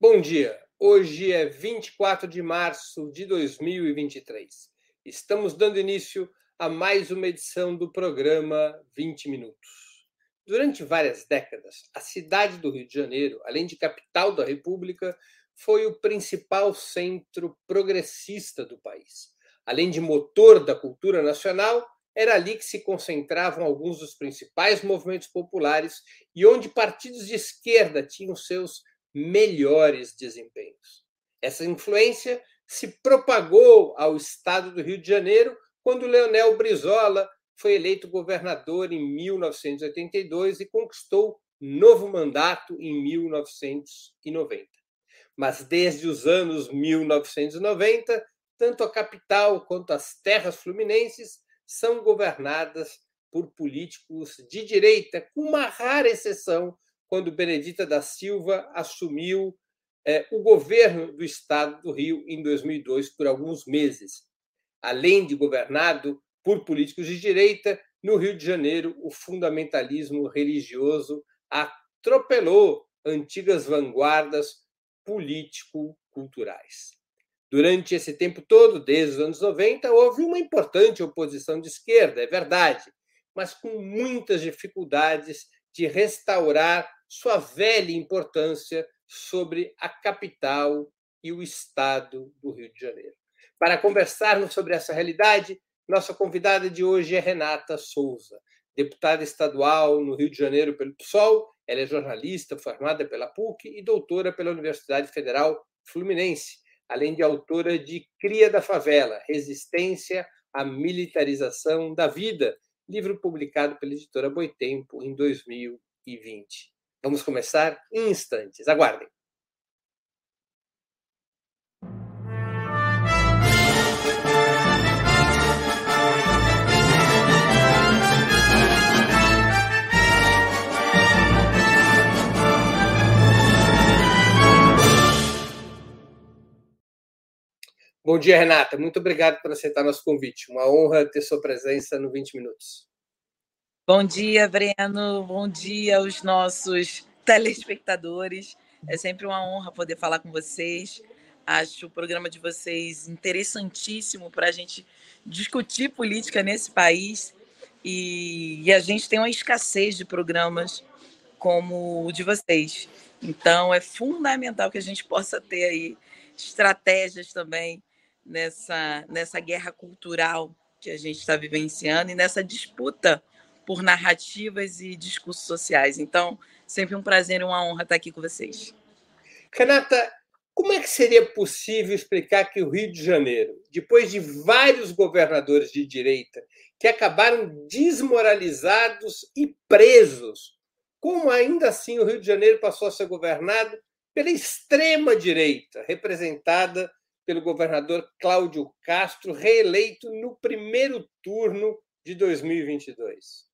Bom dia. Hoje é 24 de março de 2023. Estamos dando início a mais uma edição do programa 20 Minutos. Durante várias décadas, a cidade do Rio de Janeiro, além de capital da República, foi o principal centro progressista do país. Além de motor da cultura nacional, era ali que se concentravam alguns dos principais movimentos populares e onde partidos de esquerda tinham seus melhores desempenhos. Essa influência se propagou ao estado do Rio de Janeiro quando Leonel Brizola foi eleito governador em 1982 e conquistou novo mandato em 1990. Mas desde os anos 1990, tanto a capital quanto as terras fluminenses são governadas por políticos de direita, com uma rara exceção quando Benedita da Silva assumiu é, o governo do estado do Rio em 2002 por alguns meses. Além de governado por políticos de direita, no Rio de Janeiro, o fundamentalismo religioso atropelou antigas vanguardas político-culturais. Durante esse tempo todo, desde os anos 90, houve uma importante oposição de esquerda, é verdade, mas com muitas dificuldades de restaurar sua velha importância sobre a capital e o estado do Rio de Janeiro. Para conversarmos sobre essa realidade, nossa convidada de hoje é Renata Souza, deputada estadual no Rio de Janeiro pelo PSOL. Ela é jornalista formada pela PUC e doutora pela Universidade Federal Fluminense, além de autora de Cria da Favela: Resistência à Militarização da Vida, livro publicado pela editora Boitempo em 2020. Vamos começar em instantes. Aguardem. Bom dia, Renata. Muito obrigado por aceitar nosso convite. Uma honra ter sua presença no 20 Minutos. Bom dia, Breno. Bom dia aos nossos telespectadores. É sempre uma honra poder falar com vocês. Acho o programa de vocês interessantíssimo para a gente discutir política nesse país. E, e, a gente tem uma escassez de programas como o de vocês. Então, é fundamental que a gente possa ter aí estratégias também nessa, nessa guerra cultural que a gente está vivenciando e nessa disputa por narrativas e discursos sociais. Então, sempre um prazer e uma honra estar aqui com vocês. Renata, como é que seria possível explicar que o Rio de Janeiro, depois de vários governadores de direita que acabaram desmoralizados e presos, como ainda assim o Rio de Janeiro passou a ser governado pela extrema direita, representada pelo governador Cláudio Castro, reeleito no primeiro turno de 2022?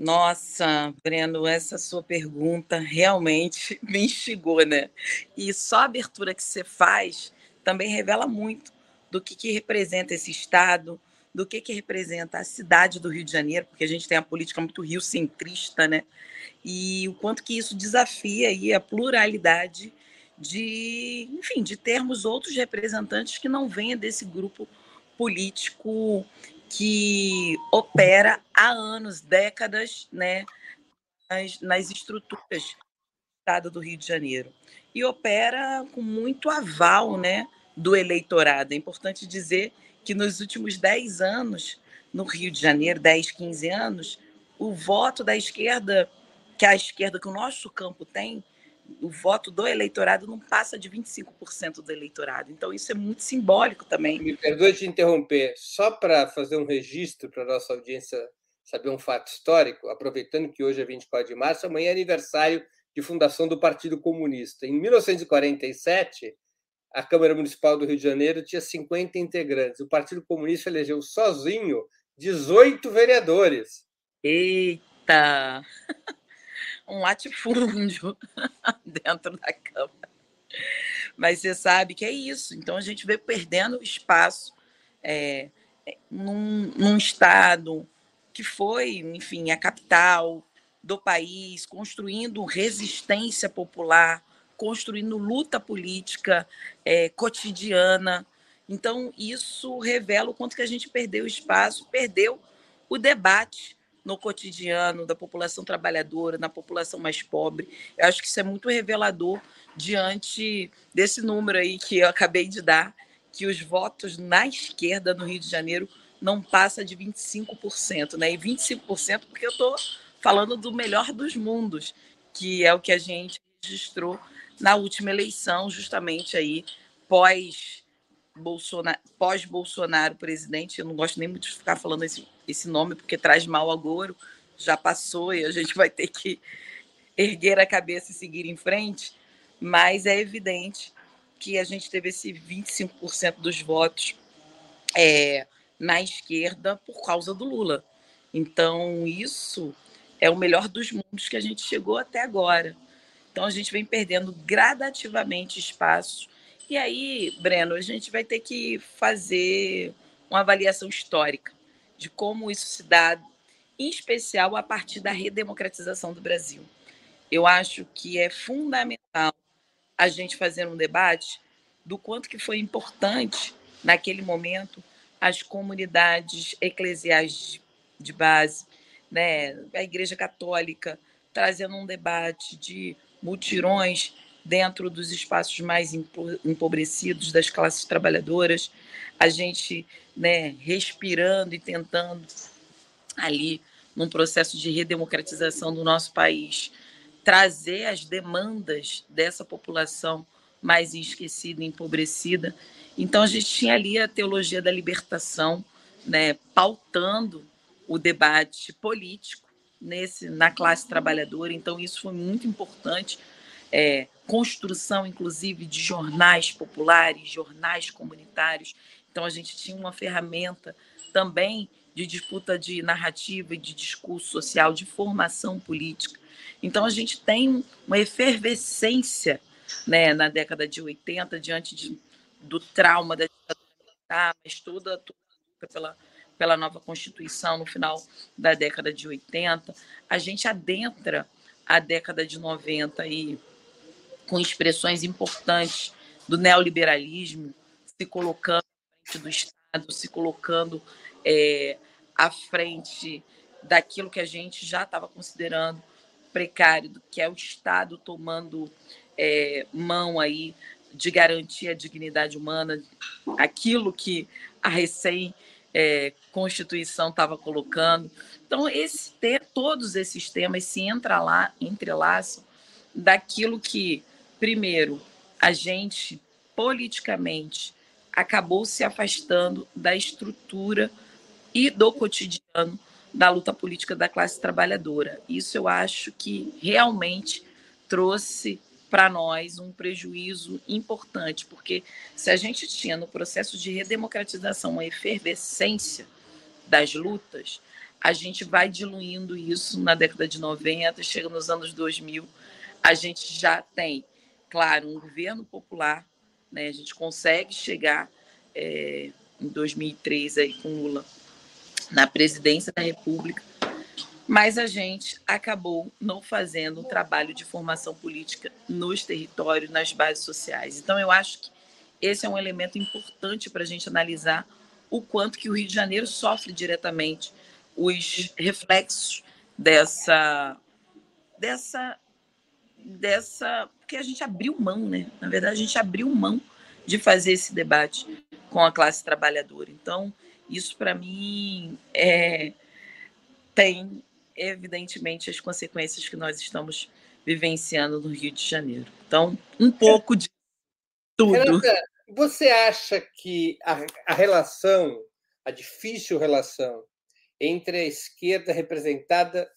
Nossa, Breno, essa sua pergunta realmente me instigou, né? E só a abertura que você faz também revela muito do que, que representa esse Estado, do que, que representa a cidade do Rio de Janeiro, porque a gente tem a política muito rio-centrista, né? E o quanto que isso desafia aí a pluralidade de, enfim, de termos outros representantes que não venham desse grupo político que opera há anos, décadas, né, nas, nas estruturas do Estado do Rio de Janeiro. E opera com muito aval né, do eleitorado. É importante dizer que nos últimos 10 anos, no Rio de Janeiro, 10, 15 anos, o voto da esquerda, que a esquerda que o nosso campo tem, o voto do eleitorado não passa de 25% do eleitorado. Então, isso é muito simbólico também. Me perdoe te interromper, só para fazer um registro para a nossa audiência saber um fato histórico, aproveitando que hoje é 24 de março, amanhã é aniversário de fundação do Partido Comunista. Em 1947, a Câmara Municipal do Rio de Janeiro tinha 50 integrantes. O Partido Comunista elegeu sozinho 18 vereadores. Eita! um latifúndio dentro da Câmara. Mas você sabe que é isso. Então a gente vê perdendo espaço é, num, num estado que foi, enfim, a capital do país, construindo resistência popular construindo luta política é, cotidiana. Então, isso revela o quanto que a gente perdeu espaço, perdeu o debate no cotidiano da população trabalhadora, na população mais pobre. Eu acho que isso é muito revelador diante desse número aí que eu acabei de dar, que os votos na esquerda no Rio de Janeiro não passa de 25%, né? E 25% porque eu estou falando do melhor dos mundos, que é o que a gente registrou na última eleição, justamente aí pós Bolsonaro, pós Bolsonaro presidente. Eu não gosto nem muito de ficar falando esse, esse nome porque traz mal agouro. Já passou e a gente vai ter que erguer a cabeça e seguir em frente. Mas é evidente que a gente teve esse 25% dos votos é, na esquerda por causa do Lula. Então, isso é o melhor dos mundos que a gente chegou até agora. Então, a gente vem perdendo gradativamente espaço. E aí, Breno, a gente vai ter que fazer uma avaliação histórica de como isso se dá, em especial a partir da redemocratização do Brasil. Eu acho que é fundamental a gente fazer um debate do quanto que foi importante naquele momento as comunidades eclesiais de base, né, a Igreja Católica trazendo um debate de mutirões dentro dos espaços mais empobrecidos das classes trabalhadoras, a gente né, respirando e tentando ali num processo de redemocratização do nosso país trazer as demandas dessa população mais esquecida empobrecida. Então a gente tinha ali a teologia da libertação, né, pautando o debate político nesse na classe trabalhadora. Então isso foi muito importante. É, construção, inclusive, de jornais populares, jornais comunitários. Então a gente tinha uma ferramenta também de disputa de narrativa e de discurso social, de formação política. Então a gente tem uma efervescência né, na década de 80 diante de, do trauma da ditadura mas toda, toda pela pela nova Constituição no final da década de 80. A gente adentra a década de 90 aí com expressões importantes do neoliberalismo se colocando à frente do Estado, se colocando é, à frente daquilo que a gente já estava considerando precário, que é o Estado tomando é, mão aí de garantir a dignidade humana, aquilo que a recém é, Constituição estava colocando. Então, esse, todos esses temas se entra lá, entrelaçam daquilo que, primeiro, a gente politicamente acabou se afastando da estrutura e do cotidiano da luta política da classe trabalhadora. Isso eu acho que realmente trouxe para nós um prejuízo importante, porque se a gente tinha no processo de redemocratização uma efervescência das lutas, a gente vai diluindo isso na década de 90, chega nos anos 2000, a gente já tem, claro, um governo popular, né? a gente consegue chegar é, em 2003 aí com Lula na presidência da República, mas a gente acabou não fazendo um trabalho de formação política nos territórios, nas bases sociais. Então, eu acho que esse é um elemento importante para a gente analisar o quanto que o Rio de Janeiro sofre diretamente os reflexos dessa dessa dessa porque a gente abriu mão, né? Na verdade, a gente abriu mão de fazer esse debate com a classe trabalhadora. Então, isso para mim é tem evidentemente, as consequências que nós estamos vivenciando no Rio de Janeiro. Então, um pouco de tudo. Renata, você acha que a, a relação, a difícil relação entre a esquerda representada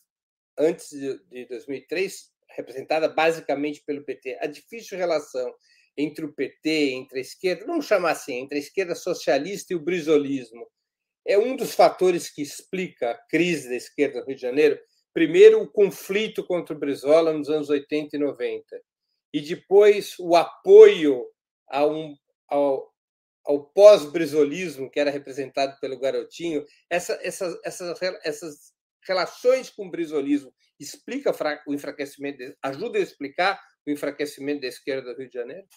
antes de, de 2003, representada basicamente pelo PT, a difícil relação entre o PT, entre a esquerda, vamos chamar assim, entre a esquerda socialista e o brisolismo, é um dos fatores que explica a crise da esquerda no Rio de Janeiro. Primeiro, o conflito contra o Brizola nos anos 80 e 90, e depois o apoio um, ao, ao pós-brizolismo, que era representado pelo Garotinho. Essa, essa, essas, essas relações com o brizolismo explica o enfraquecimento, ajuda a explicar o enfraquecimento da esquerda do Rio de Janeiro?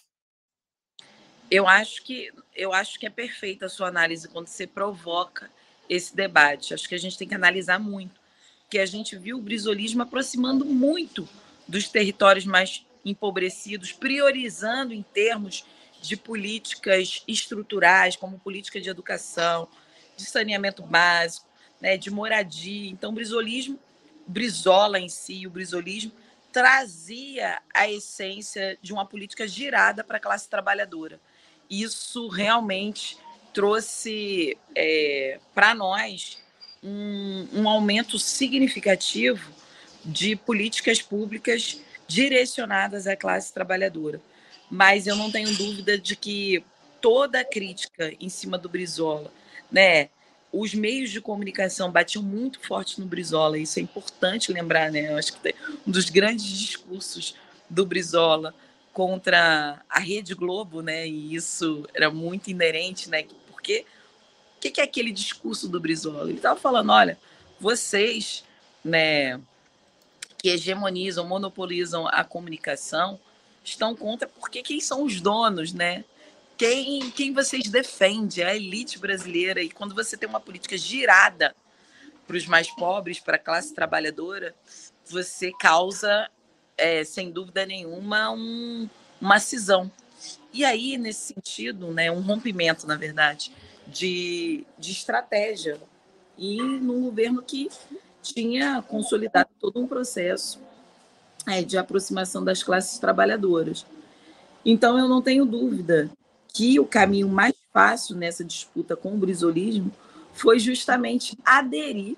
Eu acho que eu acho que é perfeita a sua análise quando você provoca esse debate. Acho que a gente tem que analisar muito, que a gente viu o brisolismo aproximando muito dos territórios mais empobrecidos, priorizando em termos de políticas estruturais, como política de educação, de saneamento básico, né, de moradia. Então, o brisolismo, Brizola em si, o brisolismo, trazia a essência de uma política girada para a classe trabalhadora. Isso realmente trouxe é, para nós um, um aumento significativo de políticas públicas direcionadas à classe trabalhadora. Mas eu não tenho dúvida de que toda a crítica em cima do Brizola, né? Os meios de comunicação batiam muito forte no Brizola, isso é importante lembrar, né? Eu acho que um dos grandes discursos do Brizola contra a Rede Globo, né? E isso era muito inerente, né? Porque o que, que é aquele discurso do Brizola? Ele estava falando, olha, vocês, né? que hegemonizam, monopolizam a comunicação, estão contra porque quem são os donos, né? Quem, quem vocês defendem, a elite brasileira. E quando você tem uma política girada para os mais pobres, para a classe trabalhadora, você causa, é, sem dúvida nenhuma, um, uma cisão. E aí, nesse sentido, né, um rompimento, na verdade, de, de estratégia. E num governo que tinha consolidado todo um processo é, de aproximação das classes trabalhadoras. Então, eu não tenho dúvida que o caminho mais fácil nessa disputa com o brisolismo foi justamente aderir,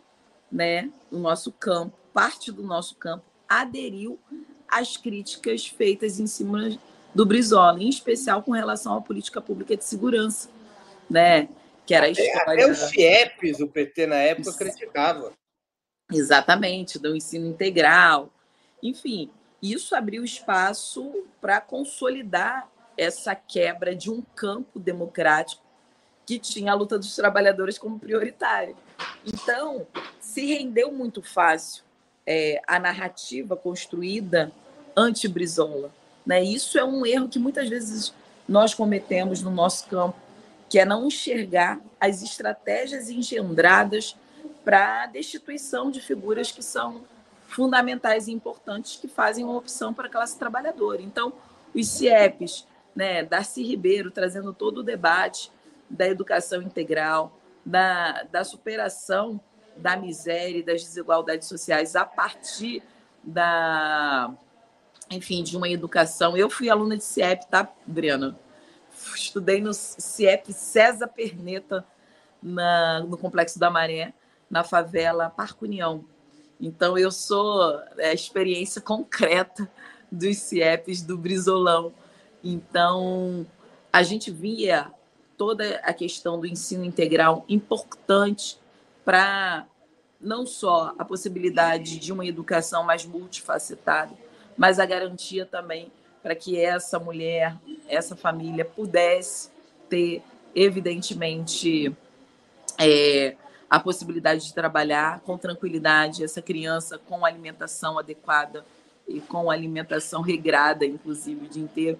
né, no nosso campo, parte do nosso campo aderiu às críticas feitas em cima do Brizola, em especial com relação à política pública de segurança, né, que era a história... Até, até o FIEPs, o PT na época criticava. Exatamente, do ensino integral. Enfim, isso abriu espaço para consolidar essa quebra de um campo democrático que tinha a luta dos trabalhadores como prioritária. Então, se rendeu muito fácil é, a narrativa construída anti-Brizola. Né? Isso é um erro que muitas vezes nós cometemos no nosso campo, que é não enxergar as estratégias engendradas para a destituição de figuras que são fundamentais e importantes que fazem uma opção para a classe trabalhadora. Então, os CIEPs, né, Darcy Ribeiro trazendo todo o debate da educação integral, da, da superação da miséria e das desigualdades sociais a partir da, enfim, de uma educação. Eu fui aluna de CIEP, tá, Brena? Estudei no CIEP César Perneta, na, no Complexo da Maré, na favela Parque União. Então, eu sou é, a experiência concreta dos CIEPs do Brizolão. Então, a gente via toda a questão do ensino integral importante para não só a possibilidade de uma educação mais multifacetada, mas a garantia também para que essa mulher, essa família pudesse ter, evidentemente, é, a possibilidade de trabalhar com tranquilidade essa criança com alimentação adequada e com alimentação regrada, inclusive, o dia inteiro.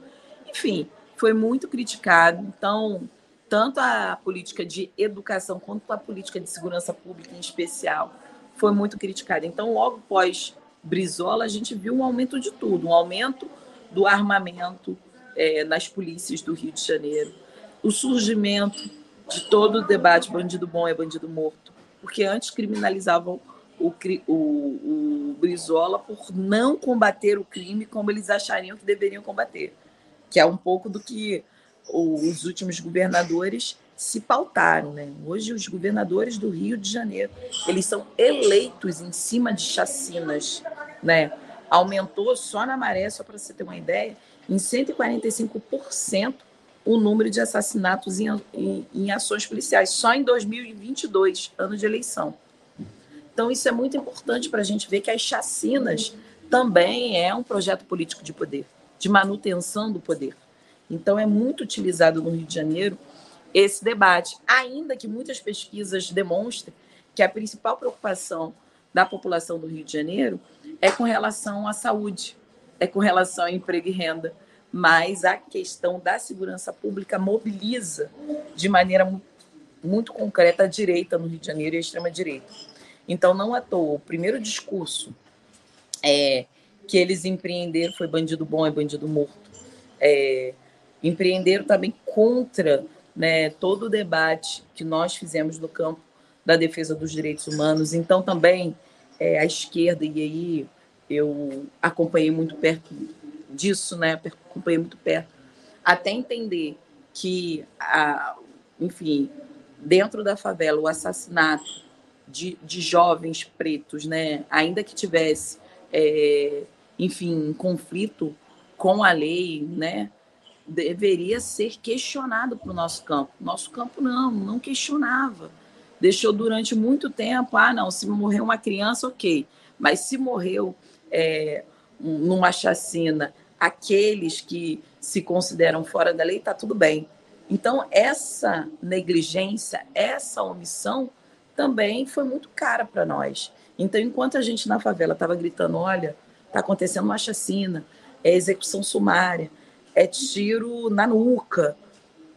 Enfim, foi muito criticado. Então, tanto a política de educação quanto a política de segurança pública, em especial, foi muito criticada. Então, logo pós Brizola, a gente viu um aumento de tudo, um aumento do armamento é, nas polícias do Rio de Janeiro, o surgimento de todo o debate bandido bom é bandido morto, porque antes criminalizavam o, o, o Brizola por não combater o crime como eles achariam que deveriam combater, que é um pouco do que os últimos governadores se pautaram, né? Hoje os governadores do Rio de Janeiro, eles são eleitos em cima de chacinas, né? Aumentou só na maré, só para você ter uma ideia, em 145% o número de assassinatos em, em, em ações policiais, só em 2022, ano de eleição. Então, isso é muito importante para a gente ver que as chacinas também é um projeto político de poder, de manutenção do poder. Então, é muito utilizado no Rio de Janeiro esse debate, ainda que muitas pesquisas demonstrem que a principal preocupação da população do Rio de Janeiro é com relação à saúde, é com relação ao emprego e renda, mas a questão da segurança pública mobiliza de maneira muito concreta a direita no Rio de Janeiro e a extrema-direita. Então, não à toa, o primeiro discurso é, que eles empreenderam foi bandido bom é bandido morto. É, empreenderam também contra né, todo o debate que nós fizemos no campo da defesa dos direitos humanos. Então, também é, a esquerda, e aí eu acompanhei muito perto disso, né, acompanhei muito perto, até entender que, a, enfim, dentro da favela, o assassinato de, de jovens pretos, né, ainda que tivesse, é, enfim, um conflito com a lei, né, deveria ser questionado para o nosso campo. Nosso campo não, não questionava. Deixou durante muito tempo, ah, não, se morreu uma criança, ok. Mas se morreu é, numa chacina aqueles que se consideram fora da lei, está tudo bem. Então, essa negligência, essa omissão também foi muito cara para nós. Então, enquanto a gente na favela estava gritando: olha, está acontecendo uma chacina, é execução sumária, é tiro na nuca.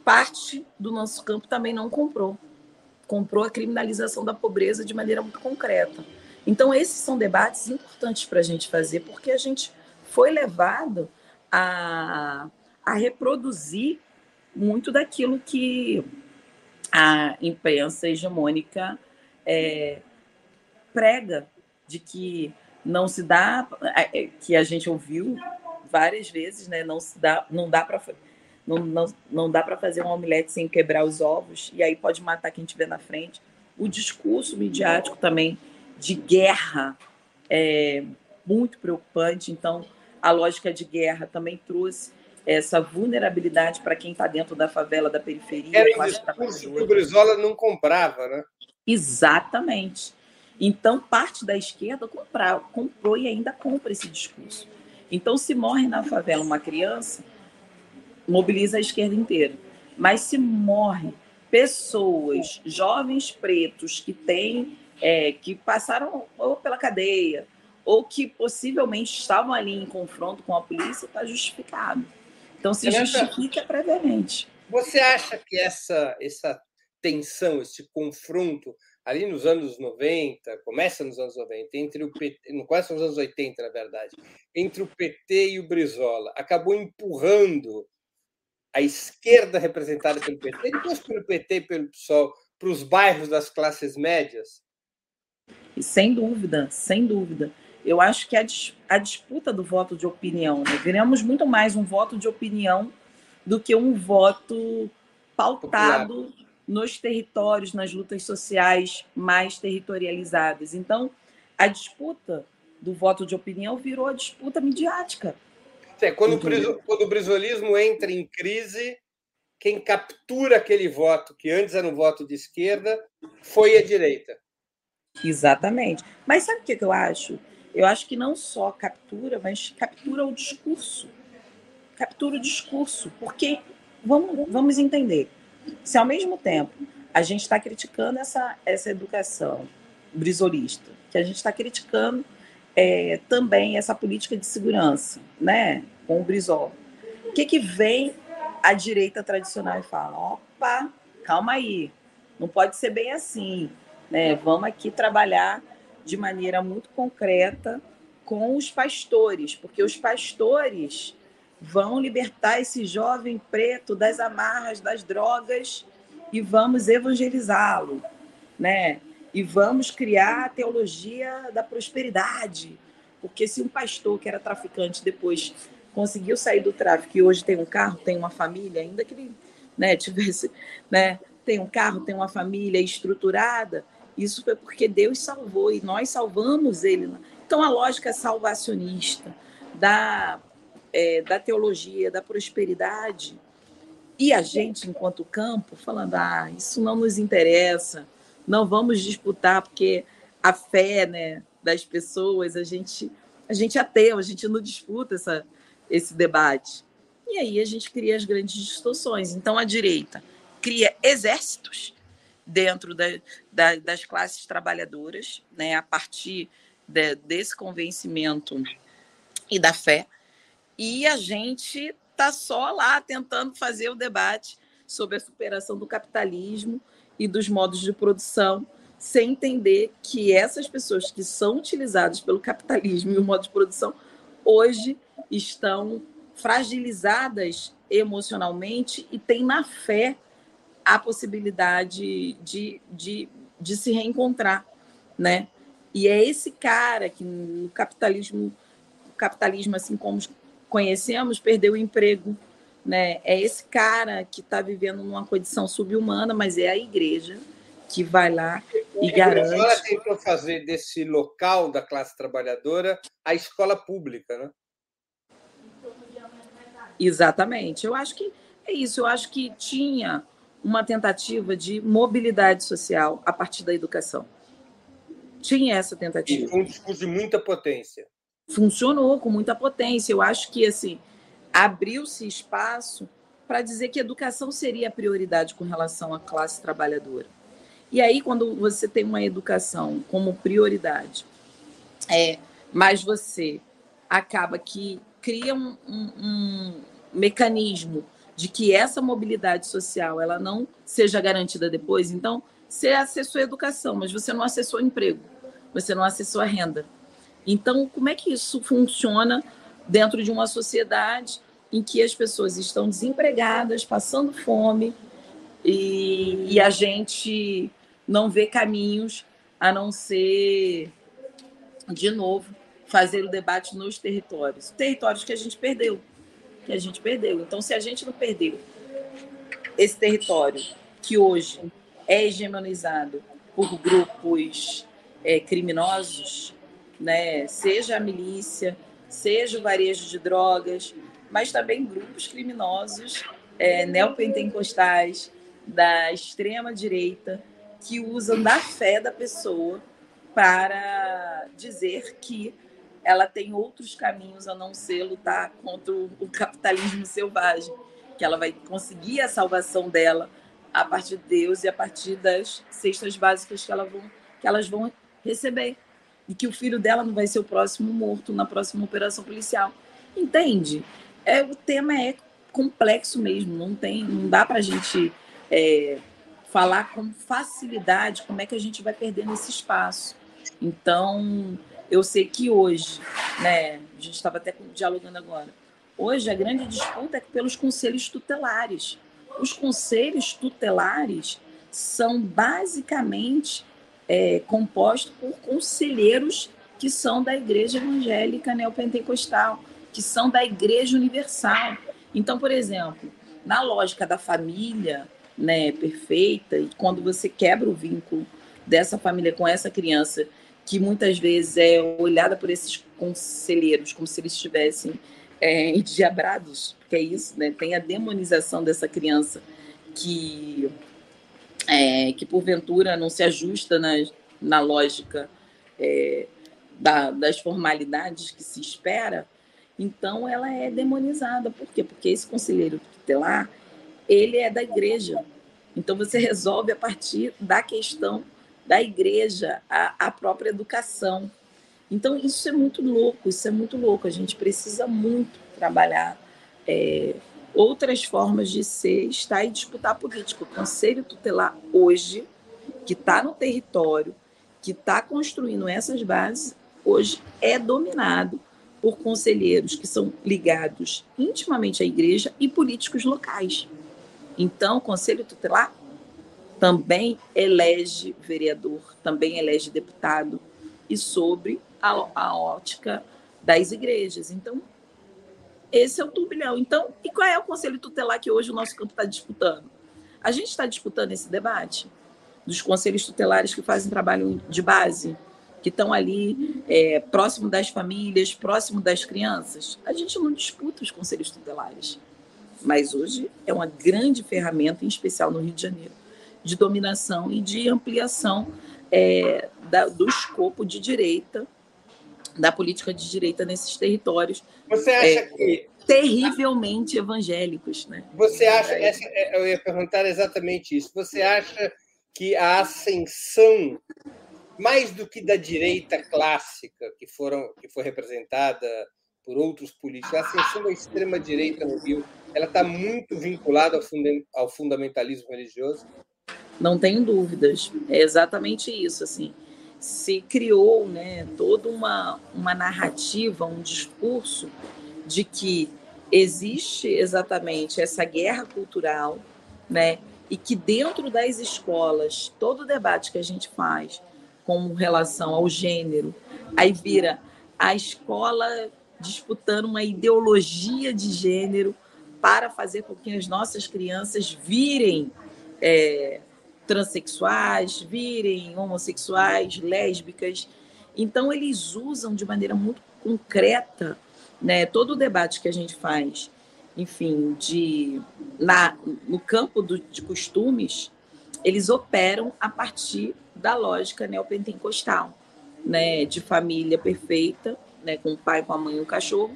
Parte do nosso campo também não comprou. Comprou a criminalização da pobreza de maneira muito concreta. Então, esses são debates importantes para a gente fazer, porque a gente foi levado a, a reproduzir muito daquilo que a imprensa hegemônica é, prega, de que não se dá, é, que a gente ouviu várias vezes, né? Não se dá, não dá para não, não, não dá para fazer um omelete sem quebrar os ovos e aí pode matar quem tiver na frente. O discurso midiático também de guerra é muito preocupante. Então, a lógica de guerra também trouxe essa vulnerabilidade para quem está dentro da favela, da periferia. Era um discurso que o Brizola não comprava, né? Exatamente. Então, parte da esquerda comprar, comprou e ainda compra esse discurso. Então, se morre na favela uma criança, mobiliza a esquerda inteira. Mas se morre pessoas, jovens pretos que têm, é, que passaram ou pela cadeia, ou que possivelmente estavam ali em confronto com a polícia, está justificado. Então, se justifica previamente. Você acha que essa, essa tensão, esse confronto ali nos anos 90, começa nos anos 90, entre o PT, no começa nos anos 80, na verdade, entre o PT e o Brizola, acabou empurrando a esquerda representada pelo PT, depois pelo PT e pelo PSOL, para os bairros das classes médias? E sem dúvida, sem dúvida. Eu acho que a, a disputa do voto de opinião, né? viramos muito mais um voto de opinião do que um voto pautado Popular nos territórios, nas lutas sociais mais territorializadas. Então, a disputa do voto de opinião virou a disputa midiática. É, quando, o, quando o brisolismo entra em crise, quem captura aquele voto, que antes era um voto de esquerda, foi a direita. Exatamente. Mas sabe o que eu acho? Eu acho que não só captura, mas captura o discurso. Captura o discurso. Porque, vamos, vamos entender, se ao mesmo tempo a gente está criticando essa, essa educação brisolista, que a gente está criticando é, também essa política de segurança, né, com o Brisol, o que, que vem a direita tradicional e fala? Opa, calma aí, não pode ser bem assim, né? Vamos aqui trabalhar de maneira muito concreta com os pastores, porque os pastores vão libertar esse jovem preto das amarras das drogas e vamos evangelizá-lo, né? E vamos criar a teologia da prosperidade, porque se um pastor que era traficante depois conseguiu sair do tráfico e hoje tem um carro, tem uma família, ainda que ele, né, tivesse, né, tem um carro, tem uma família estruturada, isso foi porque Deus salvou e nós salvamos ele. Então a lógica salvacionista da é, da teologia, da prosperidade, e a gente, enquanto campo, falando: ah, isso não nos interessa, não vamos disputar, porque a fé né, das pessoas, a gente, a gente é ateu, a gente não disputa essa, esse debate. E aí a gente cria as grandes distorções. Então, a direita cria exércitos dentro da, da, das classes trabalhadoras, né, a partir de, desse convencimento e da fé, e a gente está só lá tentando fazer o debate sobre a superação do capitalismo e dos modos de produção, sem entender que essas pessoas que são utilizadas pelo capitalismo e o modo de produção hoje estão fragilizadas emocionalmente e têm na fé a possibilidade de, de, de se reencontrar, né? E é esse cara que no capitalismo, capitalismo assim como conhecemos, perdeu o emprego, né? É esse cara que está vivendo numa condição subhumana, mas é a igreja que vai lá e, e garante. Ela tentou fazer desse local da classe trabalhadora a escola pública, né? Exatamente. Eu acho que é isso. Eu acho que tinha uma tentativa de mobilidade social a partir da educação. Tinha essa tentativa. E um discurso de muita potência. Funcionou com muita potência. Eu acho que assim abriu-se espaço para dizer que educação seria a prioridade com relação à classe trabalhadora. E aí, quando você tem uma educação como prioridade, é, mas você acaba que cria um, um, um mecanismo de que essa mobilidade social ela não seja garantida depois, então você acessou a educação, mas você não acessou o emprego, você não acessou a renda. Então, como é que isso funciona dentro de uma sociedade em que as pessoas estão desempregadas, passando fome, e, e a gente não vê caminhos a não ser, de novo, fazer o debate nos territórios territórios que a gente perdeu. Que a gente perdeu. Então, se a gente não perdeu esse território que hoje é hegemonizado por grupos é, criminosos, né? seja a milícia, seja o varejo de drogas, mas também grupos criminosos é, neopentecostais da extrema direita que usam da fé da pessoa para dizer que ela tem outros caminhos a não ser lutar contra o capitalismo selvagem, que ela vai conseguir a salvação dela a partir de Deus e a partir das cestas básicas que, ela vão, que elas vão receber. E que o filho dela não vai ser o próximo morto na próxima operação policial. Entende? É, o tema é complexo mesmo, não tem, não dá para a gente é, falar com facilidade como é que a gente vai perdendo esse espaço. Então, eu sei que hoje, né, a gente estava até dialogando agora, hoje a grande disputa é pelos conselhos tutelares. Os conselhos tutelares são basicamente é, compostos por conselheiros que são da Igreja Evangélica Neopentecostal, que são da Igreja Universal. Então, por exemplo, na lógica da família, né, perfeita, e quando você quebra o vínculo dessa família com essa criança, que muitas vezes é olhada por esses conselheiros como se eles estivessem é, endiabrados, porque é isso, né? Tem a demonização dessa criança que, é, que porventura não se ajusta na, na lógica é, da, das formalidades que se espera, então ela é demonizada. Por quê? Porque esse conselheiro tutelar ele é da igreja. Então você resolve a partir da questão da igreja, a, a própria educação. Então isso é muito louco, isso é muito louco. A gente precisa muito trabalhar é, outras formas de ser, estar e disputar política. O Conselho Tutelar hoje, que está no território, que está construindo essas bases, hoje é dominado por conselheiros que são ligados intimamente à igreja e políticos locais. Então, o Conselho Tutelar também elege vereador, também elege deputado, e sobre a, a ótica das igrejas. Então, esse é o turbilhão. Então, e qual é o Conselho Tutelar que hoje o nosso campo está disputando? A gente está disputando esse debate dos conselhos tutelares que fazem trabalho de base, que estão ali é, próximo das famílias, próximo das crianças. A gente não disputa os conselhos tutelares mas hoje é uma grande ferramenta, em especial no Rio de Janeiro, de dominação e de ampliação é, da, do escopo de direita, da política de direita nesses territórios. Você acha é, que. Terrivelmente evangélicos. Né? Você acha. Essa, é, eu ia perguntar exatamente isso. Você acha que a ascensão, mais do que da direita clássica, que, foram, que foi representada por outros políticos. A ascensão da extrema-direita no Rio ela está muito vinculada ao fundamentalismo religioso? Não tenho dúvidas. É exatamente isso. Assim, se criou né, toda uma, uma narrativa, um discurso de que existe exatamente essa guerra cultural, né, e que dentro das escolas, todo o debate que a gente faz com relação ao gênero, aí vira a escola disputando uma ideologia de gênero para fazer com que as nossas crianças virem é, transexuais, virem homossexuais, lésbicas. Então, eles usam de maneira muito concreta né, todo o debate que a gente faz, enfim, de, na, no campo do, de costumes, eles operam a partir da lógica neopentecostal, né, de família perfeita, né, com o pai, com a mãe e o cachorro,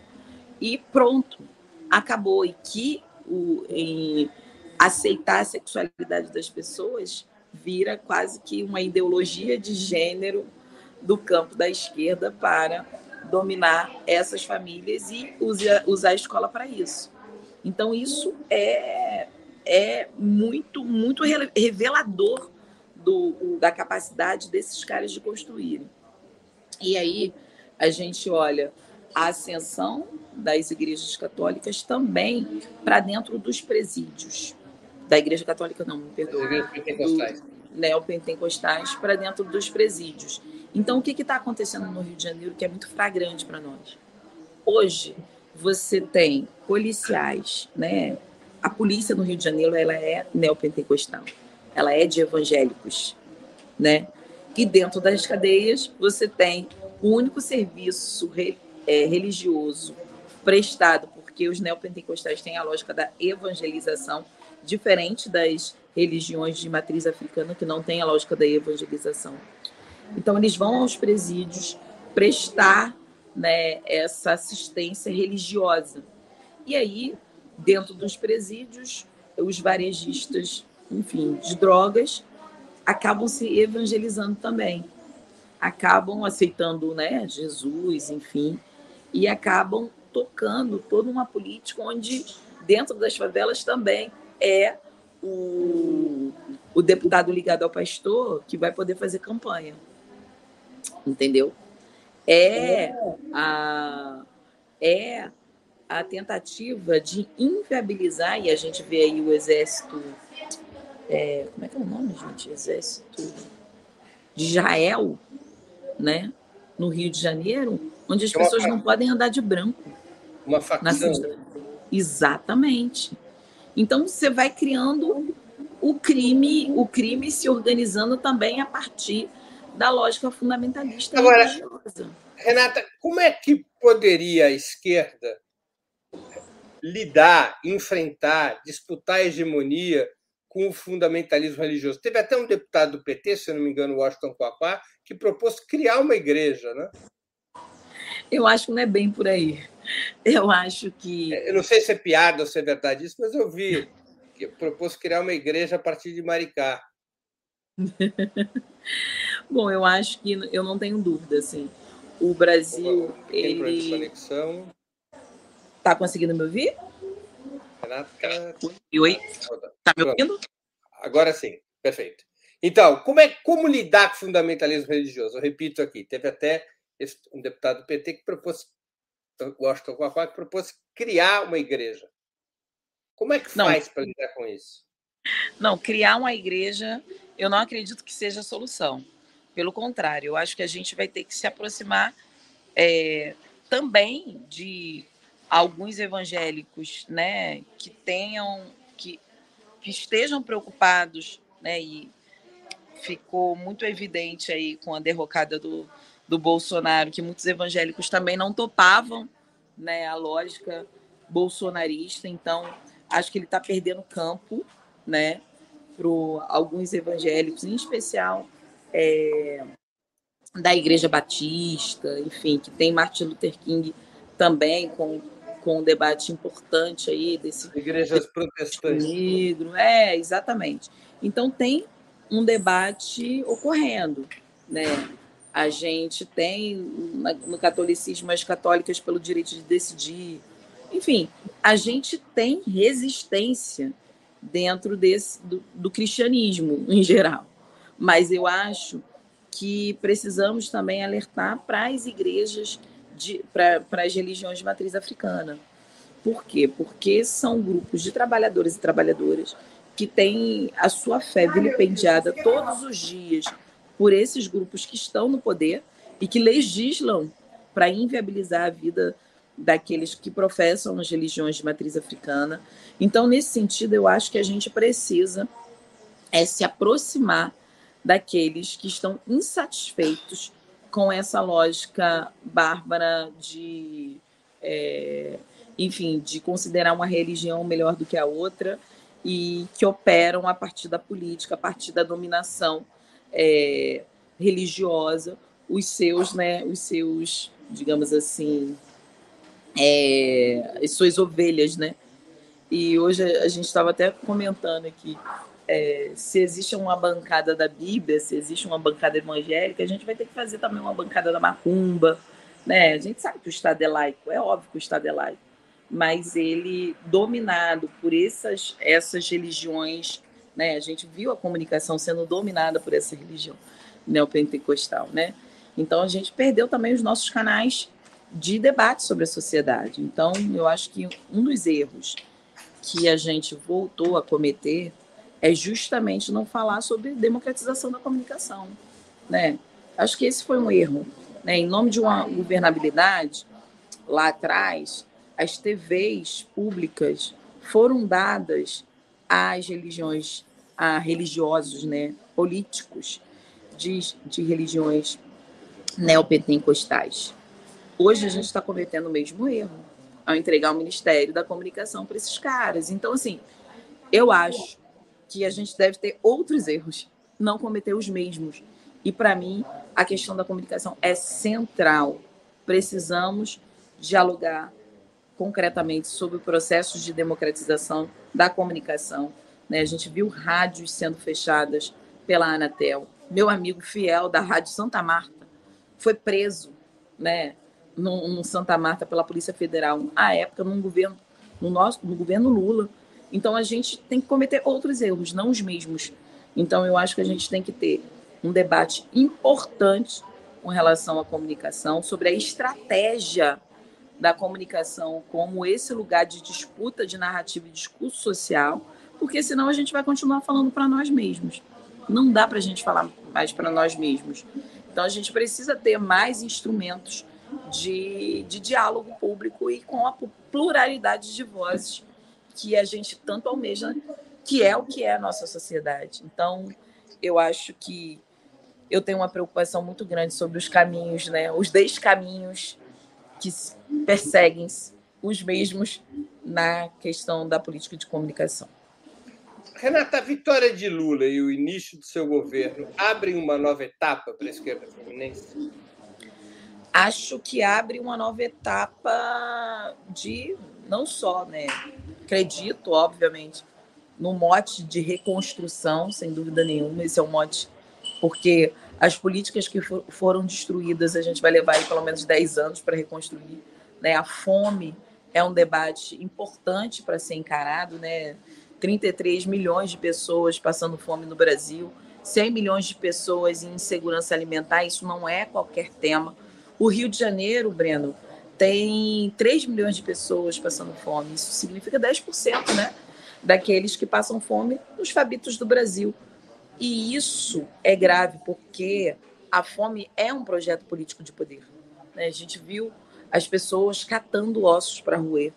e pronto, acabou. E que o, em aceitar a sexualidade das pessoas vira quase que uma ideologia de gênero do campo da esquerda para dominar essas famílias e usar, usar a escola para isso. Então, isso é, é muito, muito revelador do, da capacidade desses caras de construírem. E aí, a gente olha a ascensão das igrejas católicas também para dentro dos presídios. Da igreja católica, não, me perdoa. Pentecostais. Neopentecostais para dentro dos presídios. Então, o que está acontecendo no Rio de Janeiro que é muito flagrante para nós? Hoje, você tem policiais, né? A polícia no Rio de Janeiro ela é neopentecostal, ela é de evangélicos, né? E dentro das cadeias você tem o único serviço é, religioso prestado, porque os neopentecostais têm a lógica da evangelização, diferente das religiões de matriz africana, que não tem a lógica da evangelização. Então, eles vão aos presídios prestar né, essa assistência religiosa. E aí, dentro dos presídios, os varejistas, enfim, de drogas, acabam se evangelizando também. Acabam aceitando né, Jesus, enfim, e acabam tocando toda uma política onde, dentro das favelas, também é o, o deputado ligado ao pastor que vai poder fazer campanha. Entendeu? É a, é a tentativa de inviabilizar, e a gente vê aí o exército. É, como é que é o nome, gente? Exército de Israel, né? No Rio de Janeiro, onde as é pessoas não podem andar de branco. Uma facção. Exatamente. Então você vai criando o crime, o crime se organizando também a partir da lógica fundamentalista Agora, religiosa. Renata, como é que poderia a esquerda lidar, enfrentar, disputar a hegemonia com o fundamentalismo religioso? Teve até um deputado do PT, se não me engano, Washington Quaquá, que propôs criar uma igreja, né? Eu acho que não é bem por aí. Eu acho que. Eu não sei se é piada ou se é verdade isso, mas eu vi que propôs criar uma igreja a partir de Maricá. Bom, eu acho que eu não tenho dúvida, assim. O Brasil, Tem ele. Conexão. Tá conseguindo me ouvir? Renata. Oi. Tá me ouvindo? Agora sim, perfeito. Então, como é como lidar com o fundamentalismo religioso? Eu repito aqui, teve até um deputado do PT que propôs, Washington Quaquá, que propôs criar uma igreja. Como é que faz para lidar com isso? Não, criar uma igreja, eu não acredito que seja a solução. Pelo contrário, eu acho que a gente vai ter que se aproximar é, também de alguns evangélicos, né, que tenham, que, que estejam preocupados, né, e ficou muito evidente aí com a derrocada do, do Bolsonaro, que muitos evangélicos também não topavam né, a lógica bolsonarista. Então, acho que ele está perdendo campo né, para alguns evangélicos, em especial é, da Igreja Batista, enfim, que tem Martin Luther King também com, com um debate importante aí desse igrejas protestantes negro, é exatamente. Então tem um debate ocorrendo, né? A gente tem no catolicismo as católicas pelo direito de decidir. Enfim, a gente tem resistência dentro desse, do, do cristianismo em geral. Mas eu acho que precisamos também alertar para as igrejas, para as religiões de matriz africana. Por quê? Porque são grupos de trabalhadores e trabalhadoras que têm a sua fé vilipendiada todos os dias por esses grupos que estão no poder e que legislam para inviabilizar a vida daqueles que professam as religiões de matriz africana. Então, nesse sentido, eu acho que a gente precisa é se aproximar daqueles que estão insatisfeitos com essa lógica bárbara de, é, enfim, de considerar uma religião melhor do que a outra e que operam a partir da política, a partir da dominação é, religiosa, os seus, né, os seus, digamos assim, é, as suas ovelhas, né? E hoje a gente estava até comentando aqui é, se existe uma bancada da Bíblia, se existe uma bancada evangélica, a gente vai ter que fazer também uma bancada da macumba, né? A gente sabe que o Estado é laico, é óbvio que o Estado é laico, mas ele dominado por essas essas religiões, né? A gente viu a comunicação sendo dominada por essa religião neopentecostal, né? Então a gente perdeu também os nossos canais de debate sobre a sociedade. Então eu acho que um dos erros que a gente voltou a cometer é justamente não falar sobre democratização da comunicação, né? Acho que esse foi um erro, né? Em nome de uma governabilidade, lá atrás, as TVs públicas foram dadas às religiões, a religiosos, né, políticos de, de religiões neopentecostais. Hoje a gente está cometendo o mesmo erro ao entregar o Ministério da Comunicação para esses caras. Então, assim, eu acho que a gente deve ter outros erros, não cometer os mesmos. E para mim, a questão da comunicação é central. Precisamos dialogar concretamente sobre processos de democratização da comunicação. Né? A gente viu rádios sendo fechadas pela Anatel. Meu amigo fiel da Rádio Santa Marta foi preso né, no, no Santa Marta pela Polícia Federal, à época, no governo, no, nosso, no governo Lula. Então a gente tem que cometer outros erros, não os mesmos. Então eu acho que a gente tem que ter um debate importante com relação à comunicação, sobre a estratégia da comunicação como esse lugar de disputa de narrativa e discurso social, porque senão a gente vai continuar falando para nós mesmos. Não dá para a gente falar mais para nós mesmos. Então a gente precisa ter mais instrumentos de, de diálogo público e com a pluralidade de vozes que a gente tanto almeja, que é o que é a nossa sociedade. Então, eu acho que eu tenho uma preocupação muito grande sobre os caminhos, né? Os dez caminhos que perseguem os mesmos na questão da política de comunicação. Renata, a vitória de Lula e o início do seu governo abrem uma nova etapa para a esquerda fluminense? Acho que abre uma nova etapa de não só, né, acredito, obviamente, no mote de reconstrução, sem dúvida nenhuma. Esse é o mote, porque as políticas que for, foram destruídas, a gente vai levar aí pelo menos 10 anos para reconstruir. Né? A fome é um debate importante para ser encarado, né? 33 milhões de pessoas passando fome no Brasil, 100 milhões de pessoas em insegurança alimentar, isso não é qualquer tema. O Rio de Janeiro, Breno, tem 3 milhões de pessoas passando fome. Isso significa 10% né, daqueles que passam fome nos fabitos do Brasil. E isso é grave porque a fome é um projeto político de poder. Né? A gente viu as pessoas catando ossos para roer.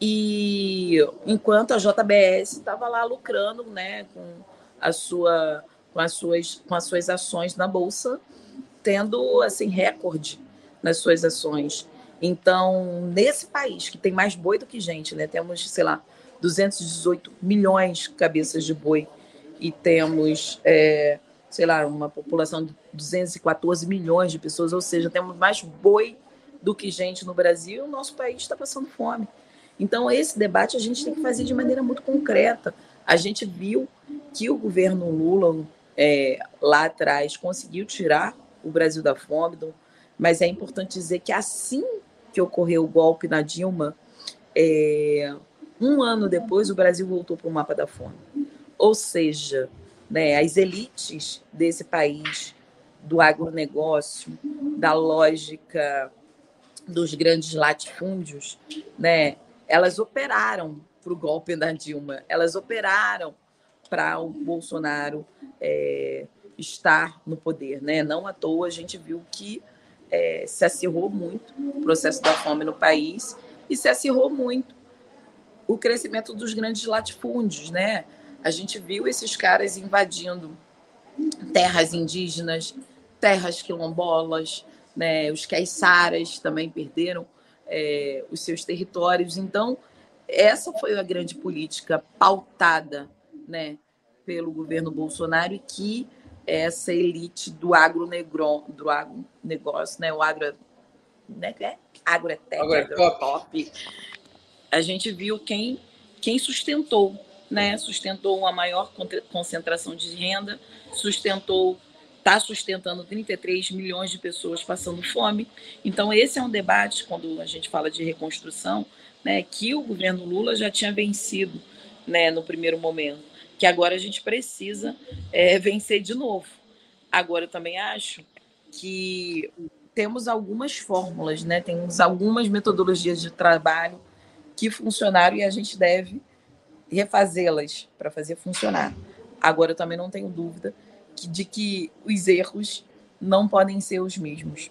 E enquanto a JBS estava lá lucrando né, com, a sua, com, as suas, com as suas ações na Bolsa, tendo assim recorde nas suas ações. Então, nesse país que tem mais boi do que gente, né? Temos, sei lá, 218 milhões de cabeças de boi e temos, é, sei lá, uma população de 214 milhões de pessoas, ou seja, temos mais boi do que gente no Brasil, o nosso país está passando fome. Então, esse debate a gente tem que fazer de maneira muito concreta. A gente viu que o governo Lula, é, lá atrás, conseguiu tirar o Brasil da fome, mas é importante dizer que assim que ocorreu o golpe na Dilma, é, um ano depois o Brasil voltou para o mapa da fome. Ou seja, né, as elites desse país, do agronegócio, da lógica dos grandes latifúndios, né, elas operaram para o golpe da Dilma, elas operaram para o Bolsonaro é, estar no poder. Né? Não à toa a gente viu que é, se acirrou muito o processo da fome no país e se acirrou muito o crescimento dos grandes latifúndios. Né? A gente viu esses caras invadindo terras indígenas, terras quilombolas, né? os caiçaras também perderam é, os seus territórios. Então, essa foi a grande política pautada né, pelo governo Bolsonaro e que essa elite do agronegro, do agronegócio, né, o agro, né, é? agrotec, agrotop, a gente viu quem, quem sustentou, né, sustentou uma maior concentração de renda, sustentou está sustentando 33 milhões de pessoas passando fome. Então, esse é um debate, quando a gente fala de reconstrução, né, que o governo Lula já tinha vencido né, no primeiro momento, que agora a gente precisa é, vencer de novo. Agora, eu também acho que temos algumas fórmulas, né, temos algumas metodologias de trabalho que funcionaram e a gente deve refazê-las para fazer funcionar. Agora, eu também não tenho dúvida de que os erros não podem ser os mesmos.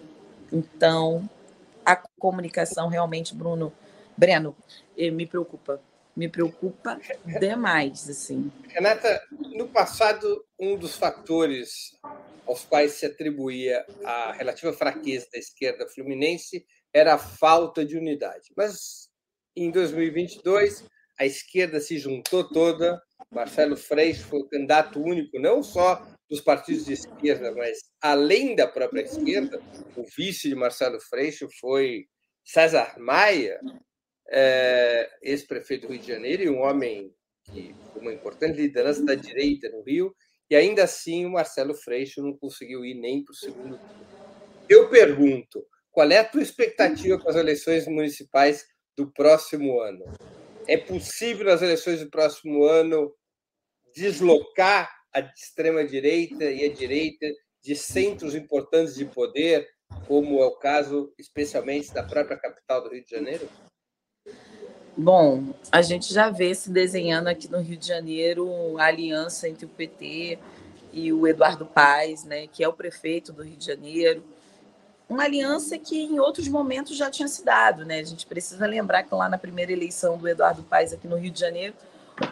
Então, a comunicação realmente, Bruno, Breno, eh, me preocupa. Me preocupa demais, assim. Renata, no passado, um dos fatores aos quais se atribuía a relativa fraqueza da esquerda fluminense era a falta de unidade. Mas em 2022, a esquerda se juntou toda. Marcelo Freixo foi o candidato único, não só dos partidos de esquerda, mas além da própria esquerda, o vice de Marcelo Freixo foi César Maia, é, ex-prefeito do Rio de Janeiro e um homem que uma importante liderança da direita no Rio, e ainda assim o Marcelo Freixo não conseguiu ir nem para o segundo turno. Eu pergunto, qual é a tua expectativa para as eleições municipais do próximo ano? É possível nas eleições do próximo ano deslocar a extrema-direita e a direita de centros importantes de poder, como é o caso especialmente da própria capital do Rio de Janeiro? Bom, a gente já vê se desenhando aqui no Rio de Janeiro a aliança entre o PT e o Eduardo Paes, né, que é o prefeito do Rio de Janeiro. Uma aliança que em outros momentos já tinha se dado, né? A gente precisa lembrar que lá na primeira eleição do Eduardo Paes aqui no Rio de Janeiro,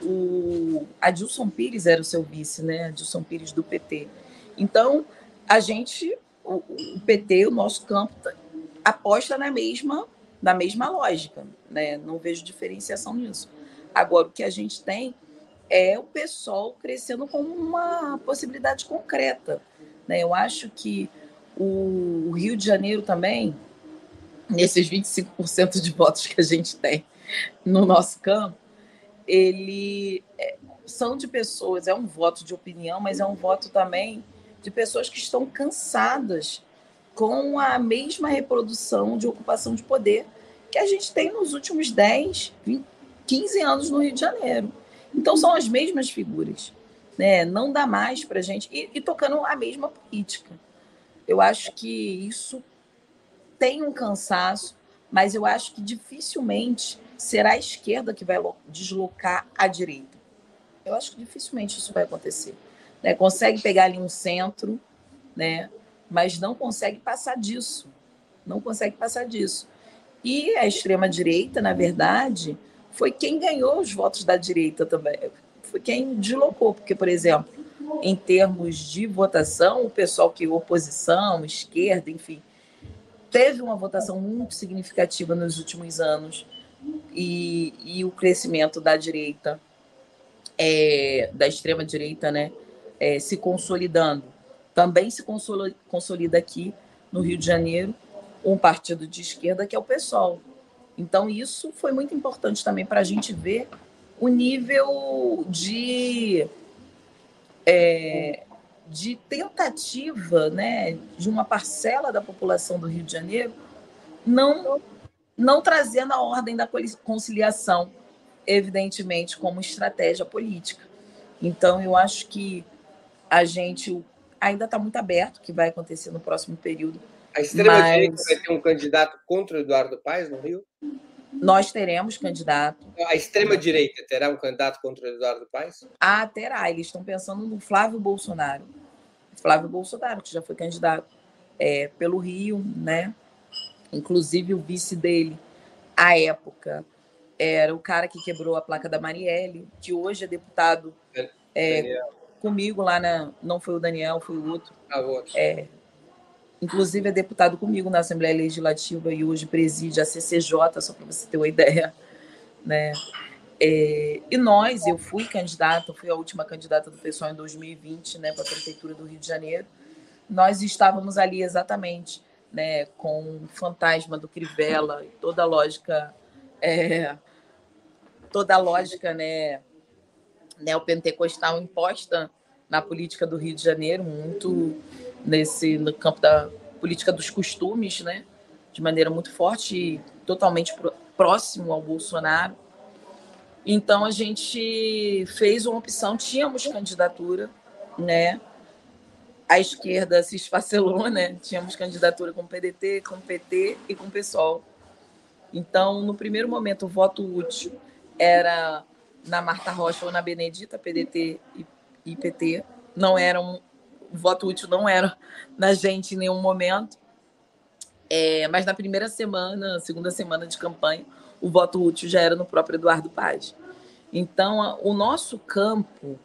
o Adilson Pires era o seu vice, né? Adilson Pires do PT. Então, a gente, o, PT, o nosso campo, aposta na mesma da mesma lógica, né? Não vejo diferenciação nisso. Agora, o que a gente tem é o pessoal crescendo como uma possibilidade concreta. Né? Eu acho que o Rio de Janeiro também, nesses 25% de votos que a gente tem no nosso campo, ele é, são de pessoas, é um voto de opinião, mas é um voto também de pessoas que estão cansadas com a mesma reprodução de ocupação de poder que a gente tem nos últimos 10, 20, 15 anos no Rio de Janeiro. Então, são as mesmas figuras. Né? Não dá mais para a gente. E, e tocando a mesma política. Eu acho que isso tem um cansaço, mas eu acho que dificilmente será a esquerda que vai deslocar a direita. Eu acho que dificilmente isso vai acontecer. Né? Consegue pegar ali um centro, né? mas não consegue passar disso. Não consegue passar disso. E a extrema-direita, na verdade, foi quem ganhou os votos da direita também. Foi quem deslocou, porque, por exemplo, em termos de votação, o pessoal que oposição, esquerda, enfim, teve uma votação muito significativa nos últimos anos e, e o crescimento da direita, é, da extrema direita, né, é, se consolidando. Também se consolida aqui no Rio de Janeiro um partido de esquerda que é o PSOL. Então, isso foi muito importante também para a gente ver o nível de, é, de tentativa né, de uma parcela da população do Rio de Janeiro não, não trazendo a ordem da conciliação, evidentemente, como estratégia política. Então, eu acho que a gente ainda está muito aberto o que vai acontecer no próximo período. A extrema-direita mas... vai ter um candidato contra o Eduardo Paes no Rio? Nós teremos candidato. A extrema-direita terá um candidato contra o Eduardo Paes? Ah, terá. Eles estão pensando no Flávio Bolsonaro. Flávio Bolsonaro, que já foi candidato é, pelo Rio, né? Inclusive o vice dele, à época, era o cara que quebrou a placa da Marielle, que hoje é deputado é, comigo lá na. Não foi o Daniel, foi o outro. Ah, outro. É, inclusive é deputado comigo na Assembleia Legislativa e hoje preside a CCJ, só para você ter uma ideia. Né? É, e nós, eu fui candidata, fui a última candidata do pessoal em 2020 né, para a Prefeitura do Rio de Janeiro. Nós estávamos ali exatamente né, com o fantasma do Crivella e toda a lógica, é, toda a lógica né, neopentecostal imposta na política do Rio de Janeiro, muito nesse no campo da política dos costumes, né, de maneira muito forte e totalmente próximo ao Bolsonaro. Então a gente fez uma opção, tínhamos candidatura, né? A esquerda se esfacelou, né? Tínhamos candidatura com PDT, com PT e com PSOL. Então, no primeiro momento, o voto útil era na Marta Rocha ou na Benedita, PDT e, PT. Não era um, o voto útil não era na gente em nenhum momento. É, mas na primeira semana, segunda semana de campanha, o voto útil já era no próprio Eduardo Paz. Então, o nosso campo,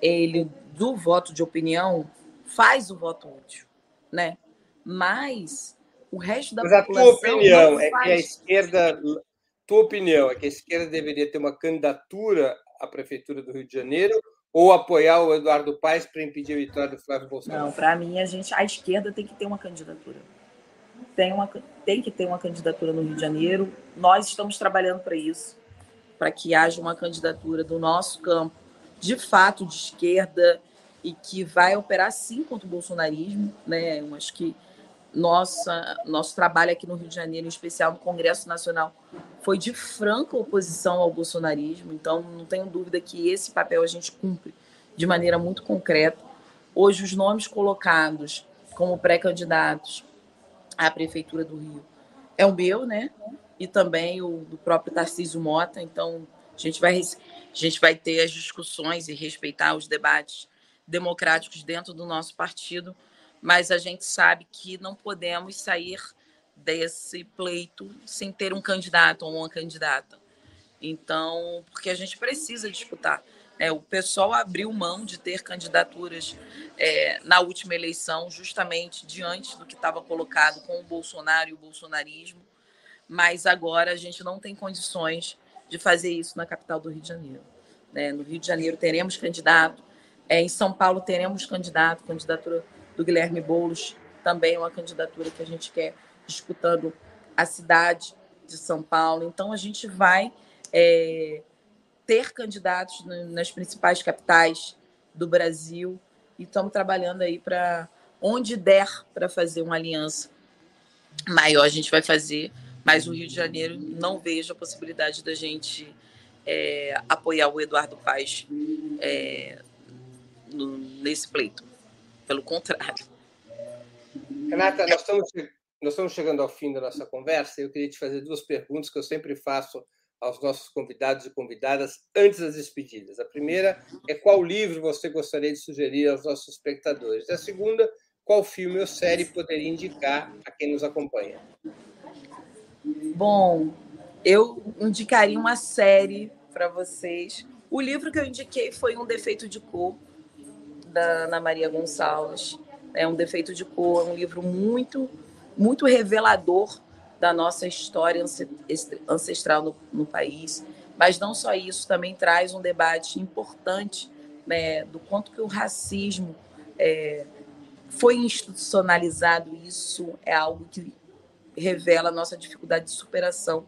ele do voto de opinião, faz o voto útil, né? Mas o resto da Mas a tua opinião é que a esquerda. Tua opinião é que a esquerda deveria ter uma candidatura à Prefeitura do Rio de Janeiro ou apoiar o Eduardo Paes para impedir a vitória do Flávio Bolsonaro? Não, para mim, a, gente, a esquerda tem que ter uma candidatura. Tem, uma, tem que ter uma candidatura no Rio de Janeiro. Nós estamos trabalhando para isso, para que haja uma candidatura do nosso campo, de fato, de esquerda, e que vai operar sim contra o bolsonarismo. Né? Eu acho que nossa, nosso trabalho aqui no Rio de Janeiro, em especial no Congresso Nacional, foi de franca oposição ao bolsonarismo. Então, não tenho dúvida que esse papel a gente cumpre de maneira muito concreta. Hoje, os nomes colocados como pré-candidatos à Prefeitura do Rio é o meu, né? E também o do próprio Tarcísio Mota. Então, a gente vai, a gente vai ter as discussões e respeitar os debates democráticos dentro do nosso partido, mas a gente sabe que não podemos sair desse pleito sem ter um candidato ou uma candidata. Então, porque a gente precisa disputar. É, o pessoal abriu mão de ter candidaturas é, na última eleição, justamente diante do que estava colocado com o Bolsonaro e o bolsonarismo, mas agora a gente não tem condições de fazer isso na capital do Rio de Janeiro. Né? No Rio de Janeiro teremos candidato, é, em São Paulo teremos candidato, candidatura do Guilherme Boulos, também é uma candidatura que a gente quer disputando a cidade de São Paulo. Então, a gente vai é, ter candidatos nas principais capitais do Brasil e estamos trabalhando aí para onde der para fazer uma aliança maior, a gente vai fazer. Mas o Rio de Janeiro não vejo a possibilidade da gente é, apoiar o Eduardo Paes é, nesse pleito. Pelo contrário. Renata, nós estamos, nós estamos chegando ao fim da nossa conversa. Eu queria te fazer duas perguntas que eu sempre faço aos nossos convidados e convidadas antes das despedidas. A primeira é qual livro você gostaria de sugerir aos nossos espectadores? E a segunda, qual filme ou série poderia indicar a quem nos acompanha? Bom, eu indicaria uma série para vocês. O livro que eu indiquei foi Um Defeito de Cor, da Ana Maria Gonçalves. É um defeito de cor, é um livro muito, muito revelador da nossa história ancestral no, no país. Mas não só isso, também traz um debate importante né, do quanto que o racismo é, foi institucionalizado. Isso é algo que revela a nossa dificuldade de superação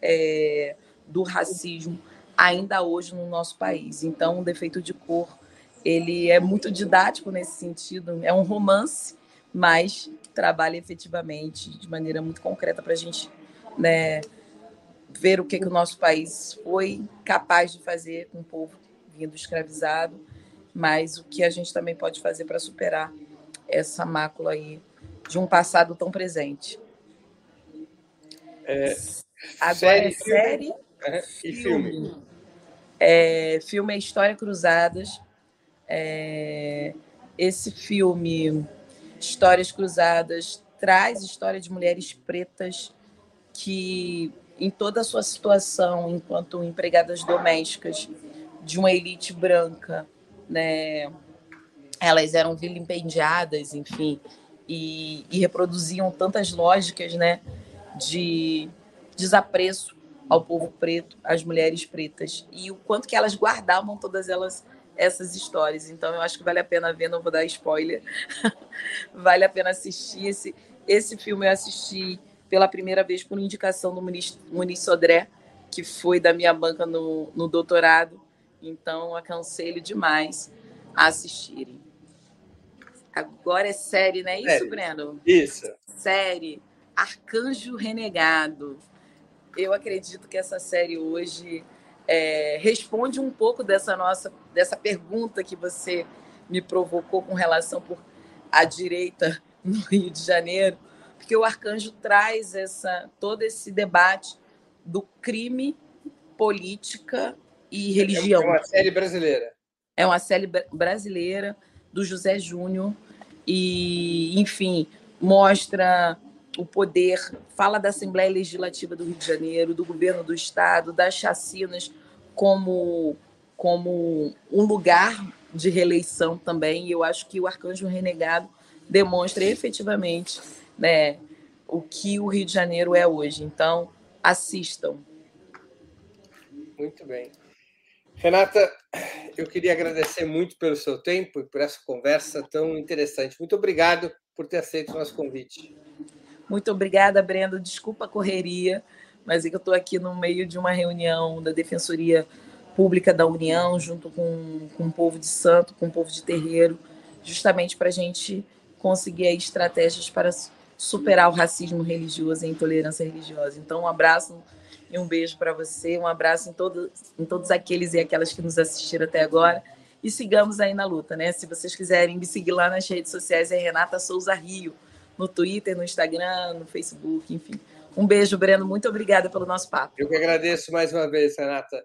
é, do racismo ainda hoje no nosso país. Então, o defeito de cor ele é muito didático nesse sentido, é um romance, mas trabalha efetivamente de maneira muito concreta para a gente né, ver o que, que o nosso país foi capaz de fazer com o povo vindo escravizado, mas o que a gente também pode fazer para superar essa mácula aí de um passado tão presente. É, Agora série, é série filme. e filme. É, filme é História Cruzadas. É, esse filme, Histórias Cruzadas, traz história de mulheres pretas que, em toda a sua situação, enquanto empregadas domésticas de uma elite branca, né, elas eram vilipendiadas, enfim, e, e reproduziam tantas lógicas, né, de desapreço ao povo preto, às mulheres pretas, e o quanto que elas guardavam todas elas essas histórias. Então eu acho que vale a pena ver, não vou dar spoiler. vale a pena assistir esse esse filme eu assisti pela primeira vez por indicação do Muniz Sodré, que foi da minha banca no, no doutorado. Então aconselho demais a assistirem. Agora é série, não é isso, série. Breno? Isso. Série Arcanjo Renegado. Eu acredito que essa série hoje é, responde um pouco dessa nossa dessa pergunta que você me provocou com relação por a direita no Rio de Janeiro, porque o Arcanjo traz essa todo esse debate do crime, política e religião. É uma série brasileira. É uma série brasileira do José Júnior e, enfim, mostra o poder, fala da Assembleia Legislativa do Rio de Janeiro, do governo do estado, das chacinas como como um lugar de reeleição também. E eu acho que o Arcanjo Renegado demonstra efetivamente, né, o que o Rio de Janeiro é hoje. Então, assistam. Muito bem. Renata, eu queria agradecer muito pelo seu tempo e por essa conversa tão interessante. Muito obrigado por ter aceito o nosso convite. Muito obrigada, Brenda. Desculpa a correria, mas é que eu estou aqui no meio de uma reunião da Defensoria Pública da União, junto com, com o povo de Santo, com o povo de Terreiro, justamente para a gente conseguir estratégias para superar o racismo religioso e a intolerância religiosa. Então, um abraço e um beijo para você, um abraço em, todo, em todos aqueles e aquelas que nos assistiram até agora. E sigamos aí na luta, né? Se vocês quiserem me seguir lá nas redes sociais, é Renata Souza Rio, no Twitter, no Instagram, no Facebook, enfim. Um beijo, Breno. Muito obrigada pelo nosso papo. Eu que agradeço mais uma vez, Renata.